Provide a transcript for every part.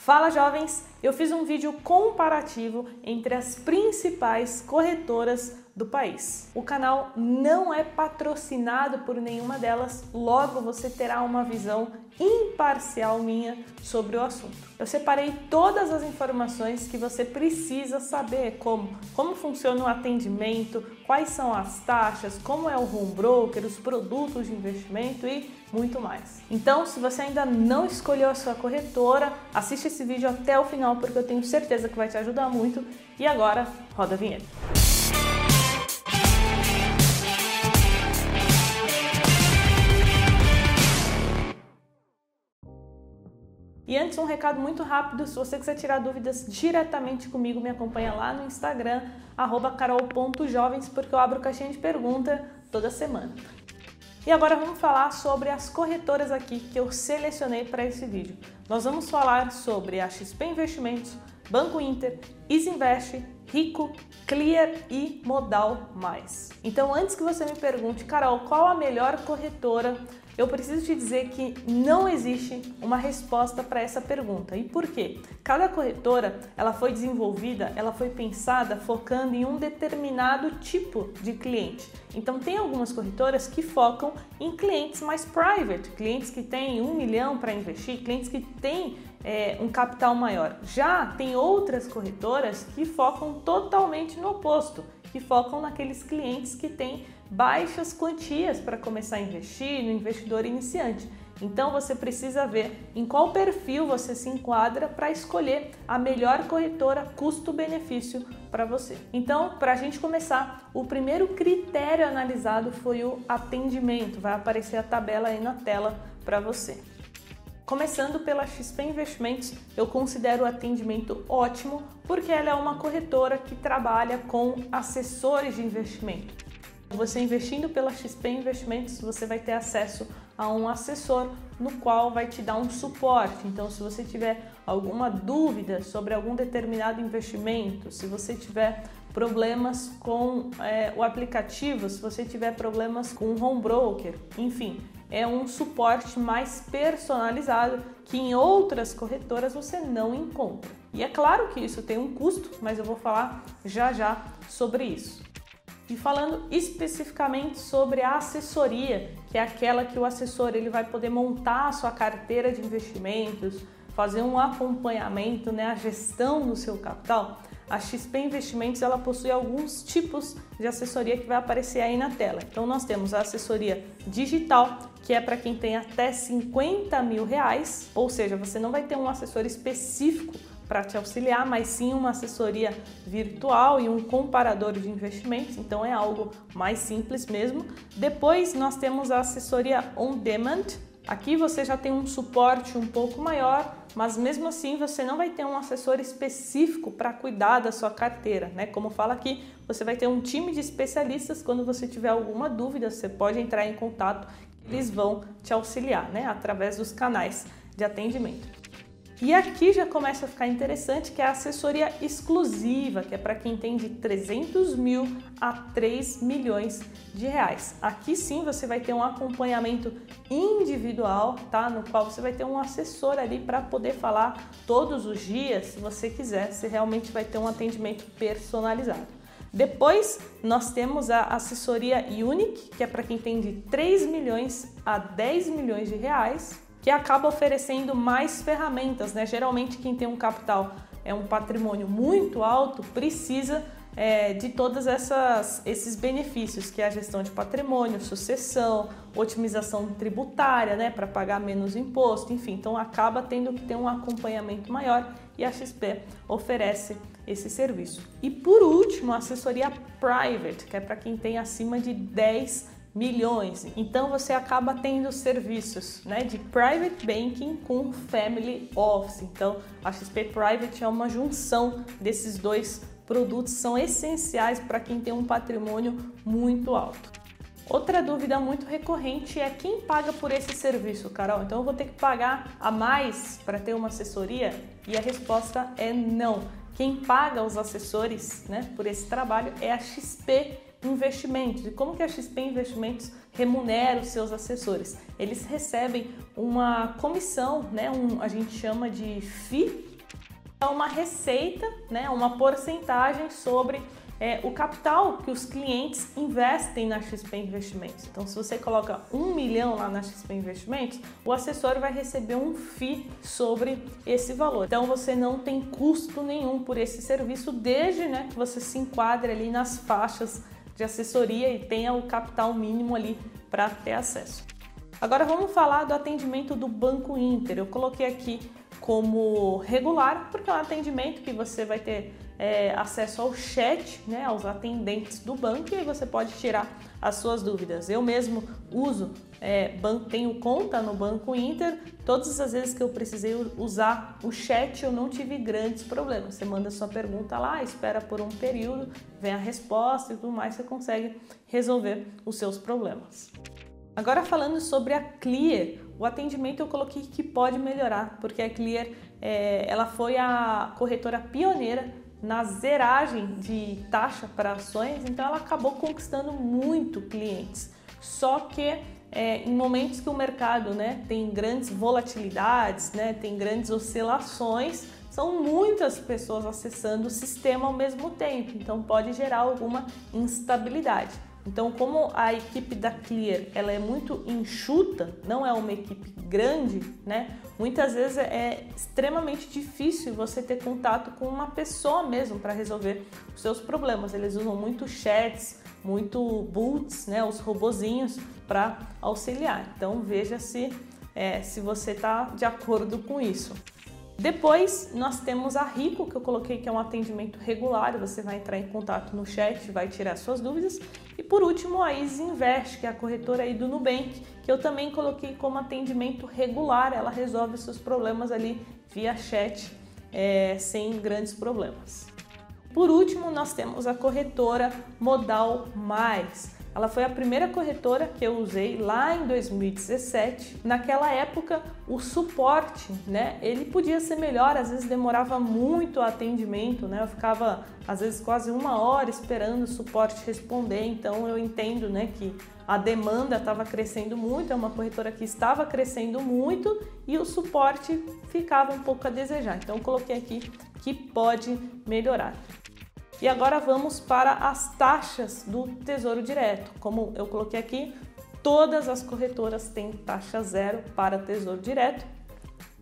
Fala jovens, eu fiz um vídeo comparativo entre as principais corretoras do país. O canal não é patrocinado por nenhuma delas, logo você terá uma visão imparcial minha sobre o assunto. Eu separei todas as informações que você precisa saber, como como funciona o atendimento, quais são as taxas, como é o home broker, os produtos de investimento e muito mais. Então, se você ainda não escolheu a sua corretora, assiste esse vídeo até o final porque eu tenho certeza que vai te ajudar muito. E agora, roda a vinheta. E antes, um recado muito rápido: se você quiser tirar dúvidas diretamente comigo, me acompanha lá no Instagram, carol.jovens, porque eu abro caixinha de pergunta toda semana. E agora vamos falar sobre as corretoras aqui que eu selecionei para esse vídeo. Nós vamos falar sobre a XP Investimentos, Banco Inter, Isinvest, Rico, Clear e Modal Mais. Então, antes que você me pergunte, Carol, qual a melhor corretora eu preciso te dizer que não existe uma resposta para essa pergunta. E por quê? Cada corretora, ela foi desenvolvida, ela foi pensada focando em um determinado tipo de cliente. Então tem algumas corretoras que focam em clientes mais private, clientes que têm um milhão para investir, clientes que têm é, um capital maior. Já tem outras corretoras que focam totalmente no oposto, que focam naqueles clientes que têm baixas quantias para começar a investir no investidor iniciante. Então você precisa ver em qual perfil você se enquadra para escolher a melhor corretora custo-benefício para você. Então, para a gente começar, o primeiro critério analisado foi o atendimento. Vai aparecer a tabela aí na tela para você. Começando pela XP Investimentos, eu considero o atendimento ótimo porque ela é uma corretora que trabalha com assessores de investimento. Você investindo pela XP Investimentos, você vai ter acesso a um assessor no qual vai te dar um suporte. Então, se você tiver alguma dúvida sobre algum determinado investimento, se você tiver problemas com é, o aplicativo, se você tiver problemas com o home broker, enfim, é um suporte mais personalizado que em outras corretoras você não encontra. E é claro que isso tem um custo, mas eu vou falar já já sobre isso. E falando especificamente sobre a assessoria, que é aquela que o assessor ele vai poder montar a sua carteira de investimentos, fazer um acompanhamento, né, a gestão do seu capital. A XP Investimentos ela possui alguns tipos de assessoria que vai aparecer aí na tela. Então nós temos a assessoria digital, que é para quem tem até 50 mil reais, ou seja, você não vai ter um assessor específico para te auxiliar, mas sim uma assessoria virtual e um comparador de investimentos, então é algo mais simples mesmo. Depois nós temos a assessoria on demand. Aqui você já tem um suporte um pouco maior, mas mesmo assim você não vai ter um assessor específico para cuidar da sua carteira, né? Como fala aqui, você vai ter um time de especialistas. Quando você tiver alguma dúvida, você pode entrar em contato, eles vão te auxiliar, né? Através dos canais de atendimento. E aqui já começa a ficar interessante que é a assessoria exclusiva, que é para quem tem de 300 mil a 3 milhões de reais. Aqui sim você vai ter um acompanhamento individual, tá? No qual você vai ter um assessor ali para poder falar todos os dias, se você quiser, você realmente vai ter um atendimento personalizado. Depois nós temos a assessoria Unique, que é para quem tem de 3 milhões a 10 milhões de reais que acaba oferecendo mais ferramentas, né? Geralmente quem tem um capital é um patrimônio muito alto precisa é, de todos esses benefícios, que é a gestão de patrimônio, sucessão, otimização tributária, né, para pagar menos imposto, enfim, então acaba tendo que ter um acompanhamento maior e a XP oferece esse serviço. E por último, a assessoria private, que é para quem tem acima de 10 milhões. Então você acaba tendo serviços né, de private banking com family office. Então a XP Private é uma junção desses dois produtos, são essenciais para quem tem um patrimônio muito alto. Outra dúvida muito recorrente é quem paga por esse serviço, Carol? Então eu vou ter que pagar a mais para ter uma assessoria? E a resposta é não. Quem paga os assessores né, por esse trabalho é a XP investimentos. E como que a XP Investimentos remunera os seus assessores? Eles recebem uma comissão, né, um, a gente chama de FII, é uma receita, né, uma porcentagem sobre é, o capital que os clientes investem na XP Investimentos. Então, se você coloca um milhão lá na XP Investimentos, o assessor vai receber um FII sobre esse valor. Então, você não tem custo nenhum por esse serviço, desde né, que você se enquadre ali nas faixas de assessoria e tenha o capital mínimo ali para ter acesso. Agora vamos falar do atendimento do Banco Inter. Eu coloquei aqui como regular, porque é um atendimento que você vai ter é, acesso ao chat, né, aos atendentes do banco e aí você pode tirar as suas dúvidas. Eu mesmo uso, é, tenho conta no Banco Inter, todas as vezes que eu precisei usar o chat eu não tive grandes problemas. Você manda sua pergunta lá, espera por um período, vem a resposta e tudo mais, você consegue resolver os seus problemas. Agora falando sobre a Clear, o atendimento eu coloquei que pode melhorar, porque a Clear é, ela foi a corretora pioneira na zeragem de taxa para ações, então ela acabou conquistando muito clientes. Só que é, em momentos que o mercado né, tem grandes volatilidades, né, tem grandes oscilações, são muitas pessoas acessando o sistema ao mesmo tempo, então pode gerar alguma instabilidade. Então, como a equipe da Clear ela é muito enxuta, não é uma equipe grande, né? Muitas vezes é extremamente difícil você ter contato com uma pessoa mesmo para resolver os seus problemas. Eles usam muito chats, muito boots, né? Os robozinhos para auxiliar. Então, veja se é, se você está de acordo com isso. Depois nós temos a Rico, que eu coloquei que é um atendimento regular, você vai entrar em contato no chat, vai tirar suas dúvidas. E por último, a Easy Invest, que é a corretora aí do Nubank, que eu também coloquei como atendimento regular, ela resolve seus problemas ali via chat, é, sem grandes problemas. Por último, nós temos a corretora Modal Mais. Ela foi a primeira corretora que eu usei lá em 2017. Naquela época, o suporte, né, ele podia ser melhor, às vezes demorava muito o atendimento, né? Eu ficava às vezes quase uma hora esperando o suporte responder. Então eu entendo, né, que a demanda estava crescendo muito, é uma corretora que estava crescendo muito e o suporte ficava um pouco a desejar. Então eu coloquei aqui que pode melhorar. E agora vamos para as taxas do Tesouro Direto. Como eu coloquei aqui, todas as corretoras têm taxa zero para Tesouro Direto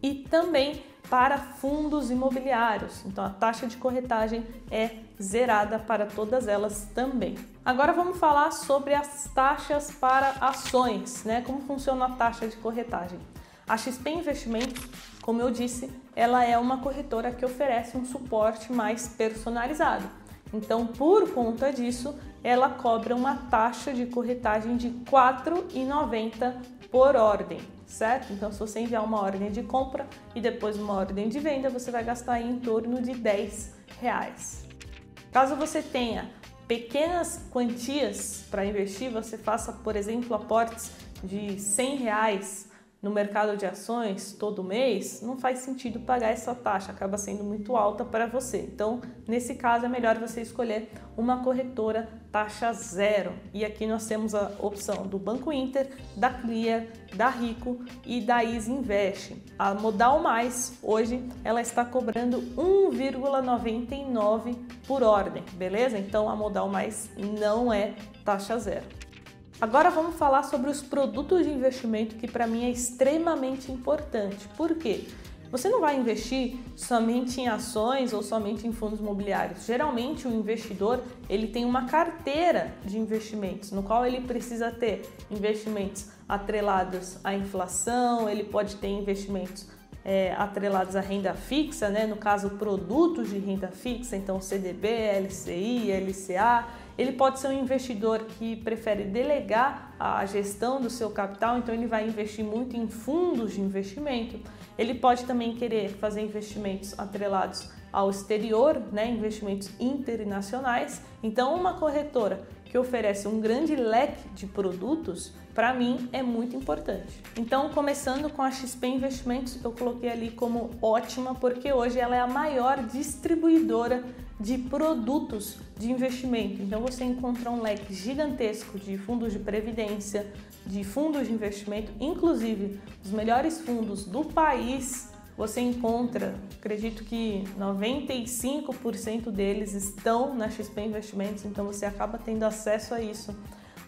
e também para fundos imobiliários. Então a taxa de corretagem é zerada para todas elas também. Agora vamos falar sobre as taxas para ações, né? Como funciona a taxa de corretagem? A XP Investimentos, como eu disse, ela é uma corretora que oferece um suporte mais personalizado. Então, por conta disso, ela cobra uma taxa de corretagem de R$ 4,90 por ordem, certo? Então, se você enviar uma ordem de compra e depois uma ordem de venda, você vai gastar em torno de 10 reais. Caso você tenha pequenas quantias para investir, você faça, por exemplo, aportes de 100 reais no mercado de ações todo mês, não faz sentido pagar essa taxa, acaba sendo muito alta para você. Então, nesse caso, é melhor você escolher uma corretora taxa zero. E aqui nós temos a opção do Banco Inter, da Clear, da Rico e da Easy Invest. A Modal Mais, hoje, ela está cobrando 1,99 por ordem, beleza? Então, a Modal Mais não é taxa zero. Agora vamos falar sobre os produtos de investimento que para mim é extremamente importante. Por quê? Você não vai investir somente em ações ou somente em fundos imobiliários. Geralmente o investidor ele tem uma carteira de investimentos no qual ele precisa ter investimentos atrelados à inflação, ele pode ter investimentos é, atrelados à renda fixa, né? no caso produtos de renda fixa, então CDB, LCI, LCA ele pode ser um investidor que prefere delegar a gestão do seu capital, então ele vai investir muito em fundos de investimento. Ele pode também querer fazer investimentos atrelados ao exterior, né, investimentos internacionais. Então, uma corretora que oferece um grande leque de produtos, para mim é muito importante. Então, começando com a XP Investimentos, eu coloquei ali como ótima porque hoje ela é a maior distribuidora de produtos de investimento. Então você encontra um leque gigantesco de fundos de previdência, de fundos de investimento, inclusive os melhores fundos do país você encontra, acredito que 95% deles estão na XP Investimentos, então você acaba tendo acesso a isso.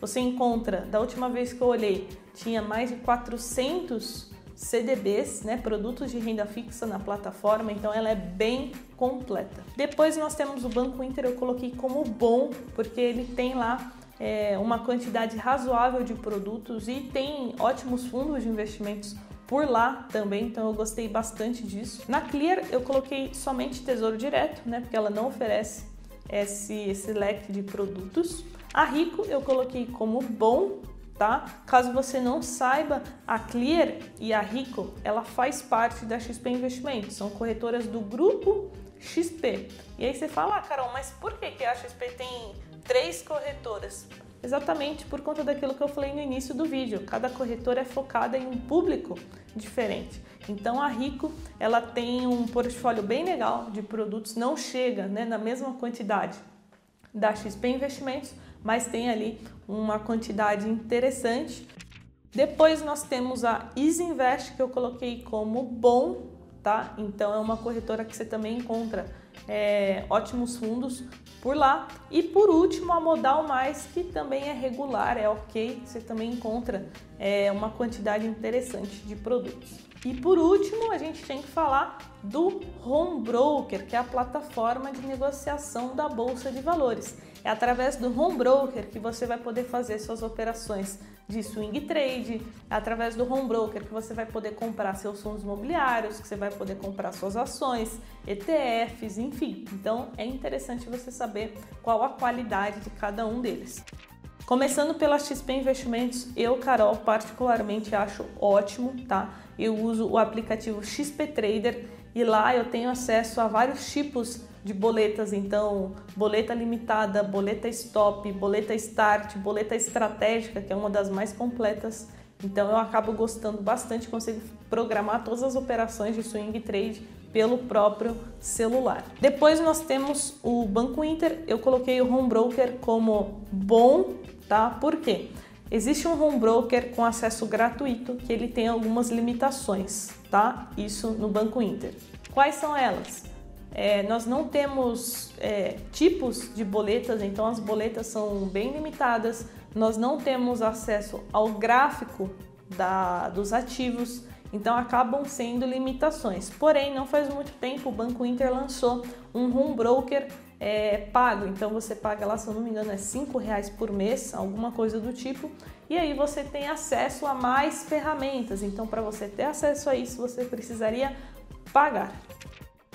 Você encontra, da última vez que eu olhei, tinha mais de 400 CDBs, né, produtos de renda fixa na plataforma, então ela é bem completa. Depois nós temos o Banco Inter, eu coloquei como bom, porque ele tem lá é, uma quantidade razoável de produtos e tem ótimos fundos de investimentos por lá também, então eu gostei bastante disso. Na Clear eu coloquei somente Tesouro Direto, né, porque ela não oferece esse, esse leque de produtos. A Rico eu coloquei como bom, tá? Caso você não saiba, a Clear e a Rico, ela faz parte da XP Investimentos, são corretoras do grupo XP. E aí você fala, ah, Carol, mas por que, que a XP tem três corretoras? Exatamente por conta daquilo que eu falei no início do vídeo. Cada corretora é focada em um público diferente. Então a Rico, ela tem um portfólio bem legal de produtos, não chega né, na mesma quantidade da XP Investimentos, mas tem ali uma quantidade interessante. Depois nós temos a Easy Invest que eu coloquei como bom, tá? Então é uma corretora que você também encontra é, ótimos fundos por lá. E por último, a Modal Mais, que também é regular, é ok, você também encontra é, uma quantidade interessante de produtos. E por último, a gente tem que falar do Home Broker, que é a plataforma de negociação da Bolsa de Valores. É através do home broker que você vai poder fazer suas operações de swing trade, é através do home broker que você vai poder comprar seus fundos imobiliários, que você vai poder comprar suas ações, ETFs, enfim. Então é interessante você saber qual a qualidade de cada um deles. Começando pela XP Investimentos, eu, Carol, particularmente acho ótimo, tá? Eu uso o aplicativo XP Trader e lá eu tenho acesso a vários tipos de boletas, então boleta limitada, boleta stop, boleta start, boleta estratégica, que é uma das mais completas. Então eu acabo gostando bastante, consigo programar todas as operações de swing trade pelo próprio celular. Depois nós temos o Banco Inter, eu coloquei o home broker como bom, tá? Por quê? Existe um home broker com acesso gratuito que ele tem algumas limitações, tá? Isso no Banco Inter. Quais são elas? É, nós não temos é, tipos de boletas, então as boletas são bem limitadas. Nós não temos acesso ao gráfico da, dos ativos, então acabam sendo limitações. Porém, não faz muito tempo o Banco Inter lançou um home broker é, pago, então você paga lá, se eu não me engano, é cinco reais por mês, alguma coisa do tipo, e aí você tem acesso a mais ferramentas. Então, para você ter acesso a isso, você precisaria pagar.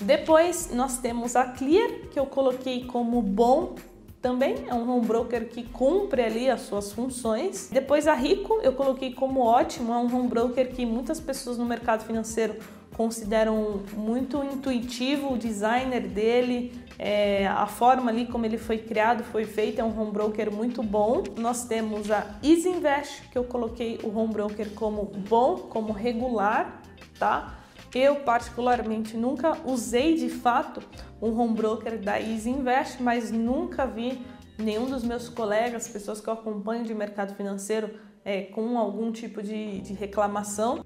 Depois nós temos a Clear, que eu coloquei como bom também, é um home broker que cumpre ali as suas funções. Depois a Rico, eu coloquei como ótimo, é um home broker que muitas pessoas no mercado financeiro consideram muito intuitivo o designer dele, é, a forma ali como ele foi criado, foi feito, é um home broker muito bom. Nós temos a Easy Invest, que eu coloquei o home broker como bom, como regular, tá? Eu, particularmente, nunca usei de fato um home broker da Easy Invest, mas nunca vi nenhum dos meus colegas, pessoas que eu acompanho de mercado financeiro, é, com algum tipo de, de reclamação.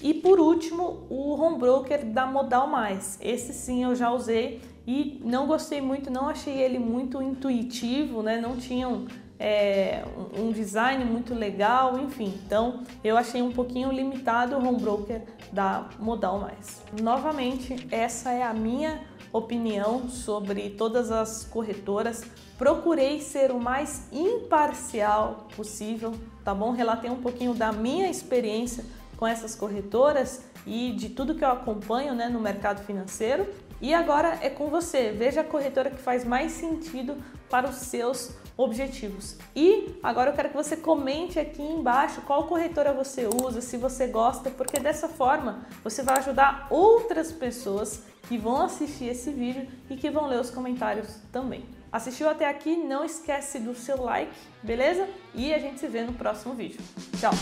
E por último, o home broker da Modal Mais. Esse sim eu já usei e não gostei muito, não achei ele muito intuitivo, né? Não tinham é, um design muito legal, enfim. Então eu achei um pouquinho limitado o home broker da Modal Mais. Novamente, essa é a minha opinião sobre todas as corretoras. Procurei ser o mais imparcial possível, tá bom? Relatei um pouquinho da minha experiência com essas corretoras e de tudo que eu acompanho né, no mercado financeiro. E agora é com você. Veja a corretora que faz mais sentido para os seus objetivos. E agora eu quero que você comente aqui embaixo qual corretora você usa, se você gosta, porque dessa forma você vai ajudar outras pessoas que vão assistir esse vídeo e que vão ler os comentários também. Assistiu até aqui? Não esquece do seu like, beleza? E a gente se vê no próximo vídeo. Tchau!